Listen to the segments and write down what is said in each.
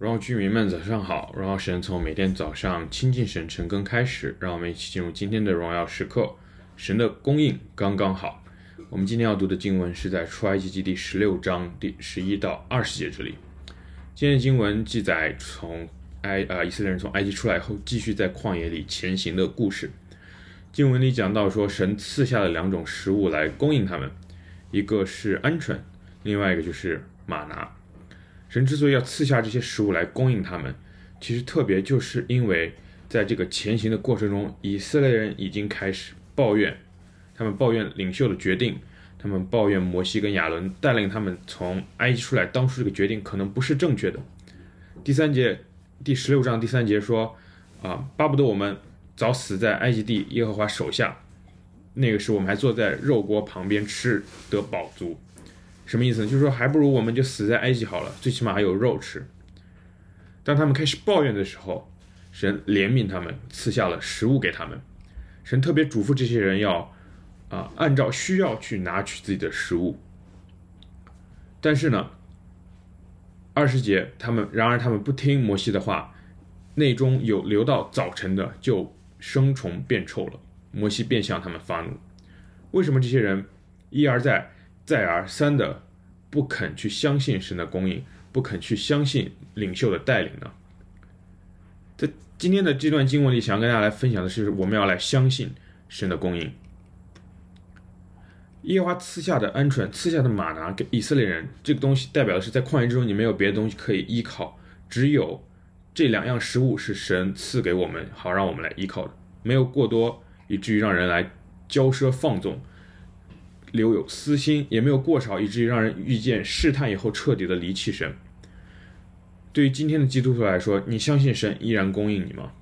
荣耀居民们，早上好！荣耀神从每天早上亲近神、晨更开始，让我们一起进入今天的荣耀时刻。神的供应刚刚好。我们今天要读的经文是在出埃及记第十六章第十一到二十节这里。今天的经文记载从埃呃以色列人从埃及出来后，继续在旷野里前行的故事。经文里讲到说，神赐下了两种食物来供应他们，一个是鹌鹑，另外一个就是吗哪。神之所以要赐下这些食物来供应他们，其实特别就是因为在这个前行的过程中，以色列人已经开始抱怨，他们抱怨领袖的决定，他们抱怨摩西跟亚伦带领他们从埃及出来，当初这个决定可能不是正确的。第三节，第十六章第三节说，啊，巴不得我们早死在埃及地耶和华手下，那个时候我们还坐在肉锅旁边吃得饱足。什么意思呢？就是说，还不如我们就死在埃及好了，最起码还有肉吃。当他们开始抱怨的时候，神怜悯他们，赐下了食物给他们。神特别嘱咐这些人要啊，按照需要去拿取自己的食物。但是呢，二十节他们，然而他们不听摩西的话，内中有留到早晨的，就生虫变臭了。摩西便向他们发怒。为什么这些人一而再？再而三的不肯去相信神的供应，不肯去相信领袖的带领呢？在今天的这段经文里，想要跟大家来分享的是，我们要来相信神的供应。耶和华赐下的鹌鹑，赐下的吗哪给以色列人，这个东西代表的是在旷野之中，你没有别的东西可以依靠，只有这两样食物是神赐给我们，好让我们来依靠的，没有过多，以至于让人来骄奢放纵。留有私心，也没有过少，以至于让人遇见试探以后彻底的离弃神。对于今天的基督徒来说，你相信神依然供应你吗？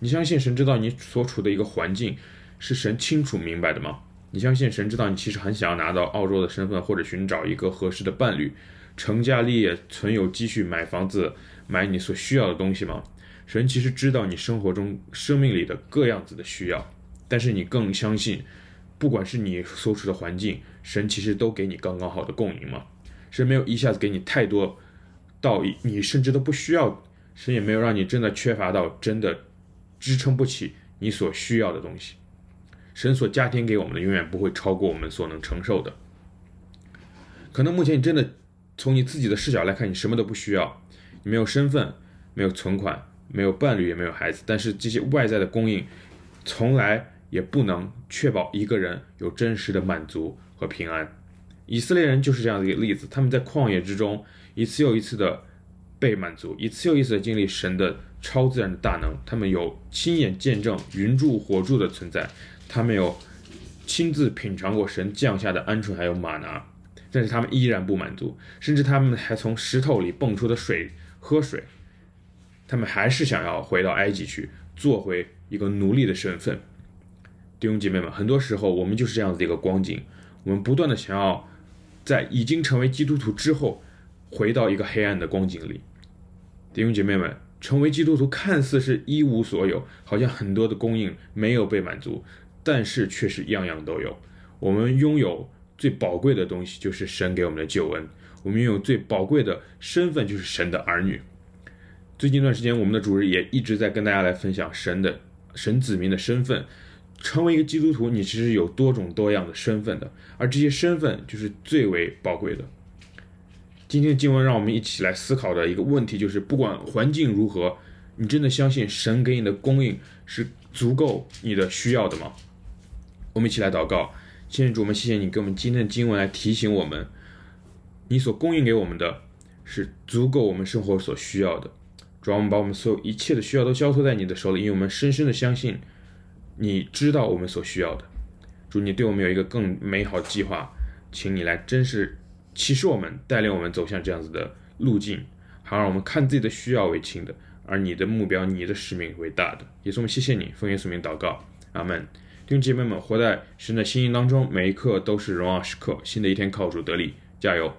你相信神知道你所处的一个环境是神清楚明白的吗？你相信神知道你其实很想要拿到澳洲的身份，或者寻找一个合适的伴侣，成家立业，存有积蓄，买房子，买你所需要的东西吗？神其实知道你生活中生命里的各样子的需要，但是你更相信。不管是你所处的环境，神其实都给你刚刚好的供应嘛。神没有一下子给你太多，到你甚至都不需要。神也没有让你真的缺乏到真的支撑不起你所需要的东西。神所加添给我们的永远不会超过我们所能承受的。可能目前你真的从你自己的视角来看，你什么都不需要，你没有身份，没有存款，没有伴侣，也没有孩子。但是这些外在的供应，从来。也不能确保一个人有真实的满足和平安。以色列人就是这样的一个例子，他们在旷野之中一次又一次的被满足，一次又一次的经历神的超自然的大能。他们有亲眼见证云柱火柱的存在，他们有亲自品尝过神降下的鹌鹑还有玛拿，但是他们依然不满足，甚至他们还从石头里蹦出的水喝水，他们还是想要回到埃及去做回一个奴隶的身份。弟兄姐妹们，很多时候我们就是这样子的一个光景，我们不断的想要在已经成为基督徒之后，回到一个黑暗的光景里。弟兄姐妹们，成为基督徒看似是一无所有，好像很多的供应没有被满足，但是却是样样都有。我们拥有最宝贵的东西，就是神给我们的救恩；我们拥有最宝贵的身份，就是神的儿女。最近一段时间，我们的主日也一直在跟大家来分享神的神子民的身份。成为一个基督徒，你其实有多种多样的身份的，而这些身份就是最为宝贵的。今天的经文让我们一起来思考的一个问题就是：不管环境如何，你真的相信神给你的供应是足够你的需要的吗？我们一起来祷告，亲爱的主，我们谢谢你给我们今天的经文来提醒我们，你所供应给我们的是足够我们生活所需要的。主要我们把我们所有一切的需要都交托在你的手里，因为我们深深的相信。你知道我们所需要的，主，你对我们有一个更美好的计划，请你来真实启示我们，带领我们走向这样子的路径，好让我们看自己的需要为轻的，而你的目标、你的使命为大的。也是我们谢谢你，奉耶稣名祷告，阿门。弟兄姐妹们，活在神的心意当中，每一刻都是荣耀时刻。新的一天靠主得力，加油。